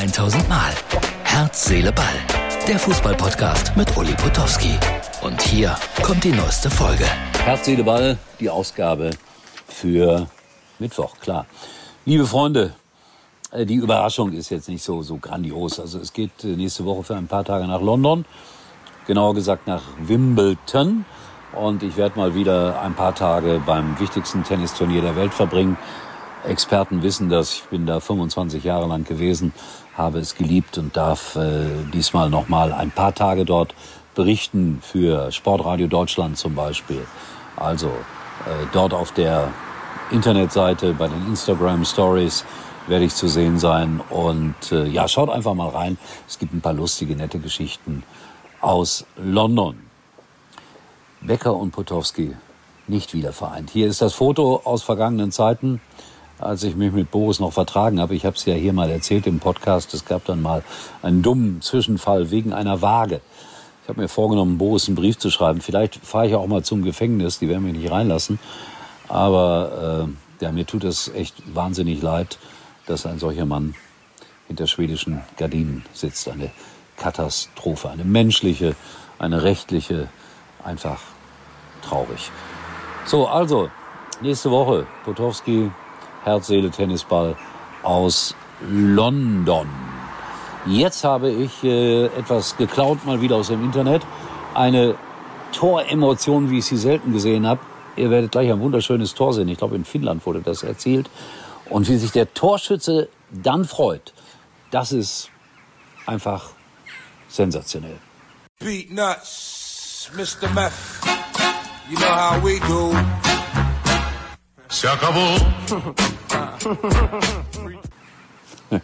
1000 Mal. Herz, Seele, Ball. Der Fußballpodcast mit Uli Potowski. Und hier kommt die neueste Folge. Herz, Seele, Ball, die Ausgabe für Mittwoch, klar. Liebe Freunde, äh, die Überraschung ist jetzt nicht so, so grandios. Also es geht äh, nächste Woche für ein paar Tage nach London. Genauer gesagt nach Wimbledon. Und ich werde mal wieder ein paar Tage beim wichtigsten Tennisturnier der Welt verbringen. Experten wissen das. Ich bin da 25 Jahre lang gewesen, habe es geliebt und darf äh, diesmal noch mal ein paar Tage dort berichten für Sportradio Deutschland zum Beispiel. Also äh, dort auf der Internetseite, bei den Instagram Stories werde ich zu sehen sein. Und äh, ja, schaut einfach mal rein. Es gibt ein paar lustige, nette Geschichten aus London. Becker und Potowski nicht wieder vereint. Hier ist das Foto aus vergangenen Zeiten als ich mich mit Boris noch vertragen habe. Ich habe es ja hier mal erzählt im Podcast. Es gab dann mal einen dummen Zwischenfall wegen einer Waage. Ich habe mir vorgenommen, Boris einen Brief zu schreiben. Vielleicht fahre ich auch mal zum Gefängnis. Die werden mich nicht reinlassen. Aber äh, ja, mir tut es echt wahnsinnig leid, dass ein solcher Mann hinter schwedischen Gardinen sitzt. Eine Katastrophe, eine menschliche, eine rechtliche, einfach traurig. So, also, nächste Woche, Potowski Herz, Seele, Tennisball aus London. Jetzt habe ich äh, etwas geklaut, mal wieder aus dem Internet. Eine Toremotion, wie ich sie selten gesehen habe. Ihr werdet gleich ein wunderschönes Tor sehen. Ich glaube, in Finnland wurde das erzählt. Und wie sich der Torschütze dann freut, das ist einfach sensationell. Beat nuts, Mr. Meth. You know how we do. Se acabó.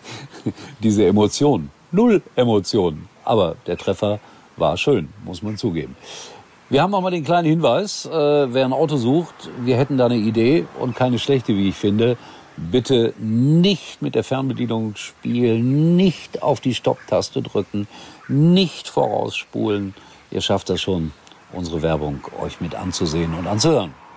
Diese Emotion. Null Emotionen. Aber der Treffer war schön, muss man zugeben. Wir haben auch mal den kleinen Hinweis, äh, wer ein Auto sucht, wir hätten da eine Idee und keine schlechte, wie ich finde. Bitte nicht mit der Fernbedienung spielen, nicht auf die Stopptaste drücken, nicht vorausspulen. Ihr schafft das schon, unsere Werbung euch mit anzusehen und anzuhören.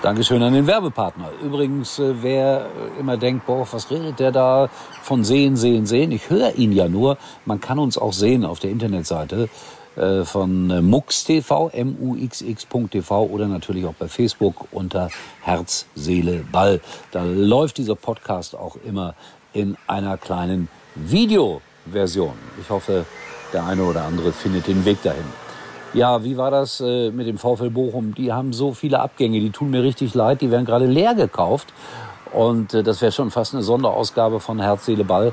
Dankeschön an den Werbepartner. Übrigens, äh, wer äh, immer denkt, boah, was redet der da von sehen, sehen, sehen? Ich höre ihn ja nur. Man kann uns auch sehen auf der Internetseite äh, von MUX.tv, M-U-X-X.tv oder natürlich auch bei Facebook unter Herz, Seele, Ball. Da läuft dieser Podcast auch immer in einer kleinen Videoversion. Ich hoffe, der eine oder andere findet den Weg dahin. Ja, wie war das äh, mit dem VfL Bochum? Die haben so viele Abgänge, die tun mir richtig leid, die werden gerade leer gekauft. Und äh, das wäre schon fast eine Sonderausgabe von Herz, Seele, Ball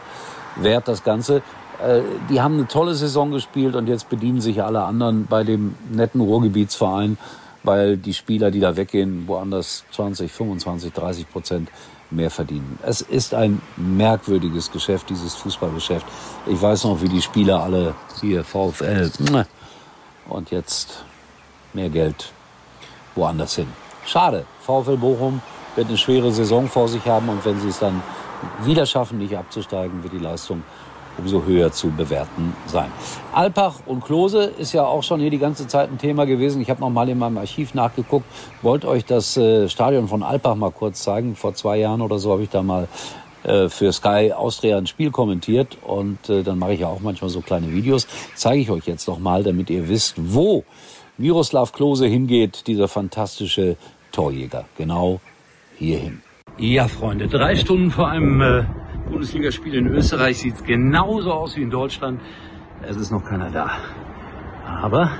wert, das Ganze. Äh, die haben eine tolle Saison gespielt und jetzt bedienen sich alle anderen bei dem netten Ruhrgebietsverein, weil die Spieler, die da weggehen, woanders 20, 25, 30 Prozent mehr verdienen. Es ist ein merkwürdiges Geschäft, dieses Fußballgeschäft. Ich weiß noch, wie die Spieler alle hier VfL, und jetzt mehr Geld woanders hin. Schade. VfL Bochum wird eine schwere Saison vor sich haben und wenn sie es dann wieder schaffen, nicht abzusteigen, wird die Leistung umso höher zu bewerten sein. Alpach und Klose ist ja auch schon hier die ganze Zeit ein Thema gewesen. Ich habe noch mal in meinem Archiv nachgeguckt, wollte euch das äh, Stadion von Alpach mal kurz zeigen. Vor zwei Jahren oder so habe ich da mal äh, für Sky Austria ein Spiel kommentiert und äh, dann mache ich ja auch manchmal so kleine Videos. Zeige ich euch jetzt noch mal, damit ihr wisst, wo Miroslav Klose hingeht, dieser fantastische Torjäger. Genau hierhin. Ja, Freunde, drei Stunden vor einem äh, Bundesligaspiel in Österreich sieht es genauso aus wie in Deutschland. Es ist noch keiner da. Aber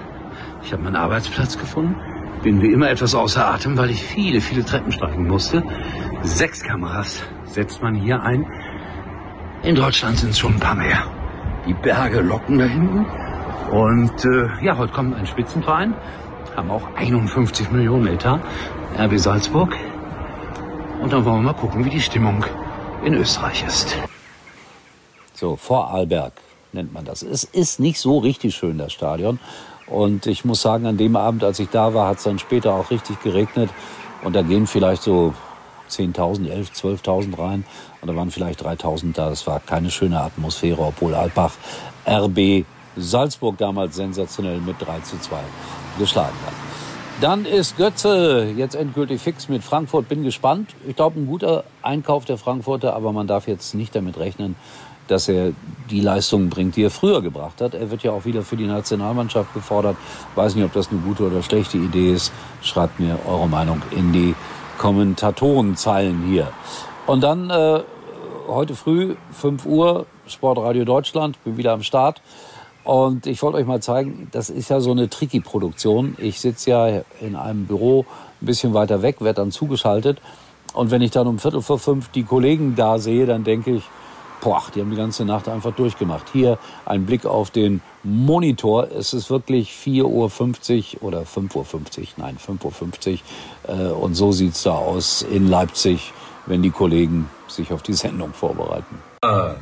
ich habe meinen Arbeitsplatz gefunden. Bin wie immer etwas außer Atem, weil ich viele, viele Treppen steigen musste. Sechs Kameras setzt man hier ein. In Deutschland sind es schon ein paar mehr. Die Berge locken da hinten. Und äh, ja, heute kommt ein Spitzenverein. Haben auch 51 Millionen Etat. RB Salzburg. Und dann wollen wir mal gucken, wie die Stimmung in Österreich ist. So, Vorarlberg nennt man das. Es ist nicht so richtig schön, das Stadion. Und ich muss sagen, an dem Abend, als ich da war, hat es dann später auch richtig geregnet. Und da gehen vielleicht so 10.000, 11, 12.000 rein. Und da waren vielleicht 3.000 da. Das war keine schöne Atmosphäre, obwohl Alpbach RB Salzburg damals sensationell mit 3 zu 2 geschlagen hat. Dann ist Götze jetzt endgültig fix mit Frankfurt. Bin gespannt. Ich glaube, ein guter Einkauf der Frankfurter, aber man darf jetzt nicht damit rechnen, dass er die Leistungen bringt, die er früher gebracht hat. Er wird ja auch wieder für die Nationalmannschaft gefordert. Weiß nicht, ob das eine gute oder schlechte Idee ist. Schreibt mir eure Meinung in die Kommentatorenzeilen hier. Und dann äh, heute früh, 5 Uhr, Sportradio Deutschland, bin wieder am Start. Und ich wollte euch mal zeigen, das ist ja so eine tricky Produktion. Ich sitze ja in einem Büro ein bisschen weiter weg, werde dann zugeschaltet. Und wenn ich dann um Viertel vor fünf die Kollegen da sehe, dann denke ich, boah, die haben die ganze Nacht einfach durchgemacht. Hier ein Blick auf den Monitor. Es ist wirklich 4.50 Uhr oder 5.50 Uhr, nein, 5.50 Uhr. Äh, und so sieht's da aus in Leipzig, wenn die Kollegen sich auf die Sendung vorbereiten. Ah.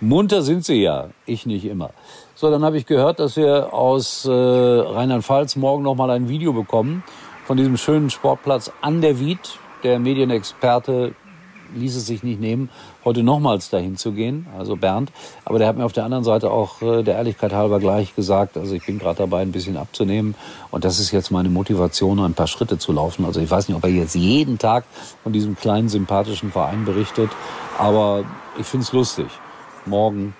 Munter sind sie ja, ich nicht immer. So, dann habe ich gehört, dass wir aus äh, Rheinland-Pfalz morgen noch mal ein Video bekommen von diesem schönen Sportplatz an der Wied. Der Medienexperte ließ es sich nicht nehmen, heute nochmals dahin zu gehen, also Bernd. Aber der hat mir auf der anderen Seite auch äh, der Ehrlichkeit halber gleich gesagt, also ich bin gerade dabei, ein bisschen abzunehmen. Und das ist jetzt meine Motivation, ein paar Schritte zu laufen. Also ich weiß nicht, ob er jetzt jeden Tag von diesem kleinen sympathischen Verein berichtet, aber ich finde es lustig. Morgen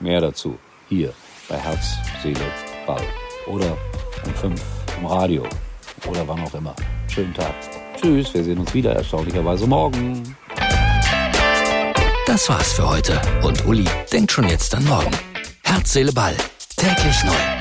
mehr dazu. Hier bei Herz, Seele, Ball. Oder um fünf im Radio. Oder wann auch immer. Schönen Tag. Tschüss, wir sehen uns wieder erstaunlicherweise morgen. Das war's für heute. Und Uli denkt schon jetzt an morgen. Herz, Seele, Ball. Täglich neu.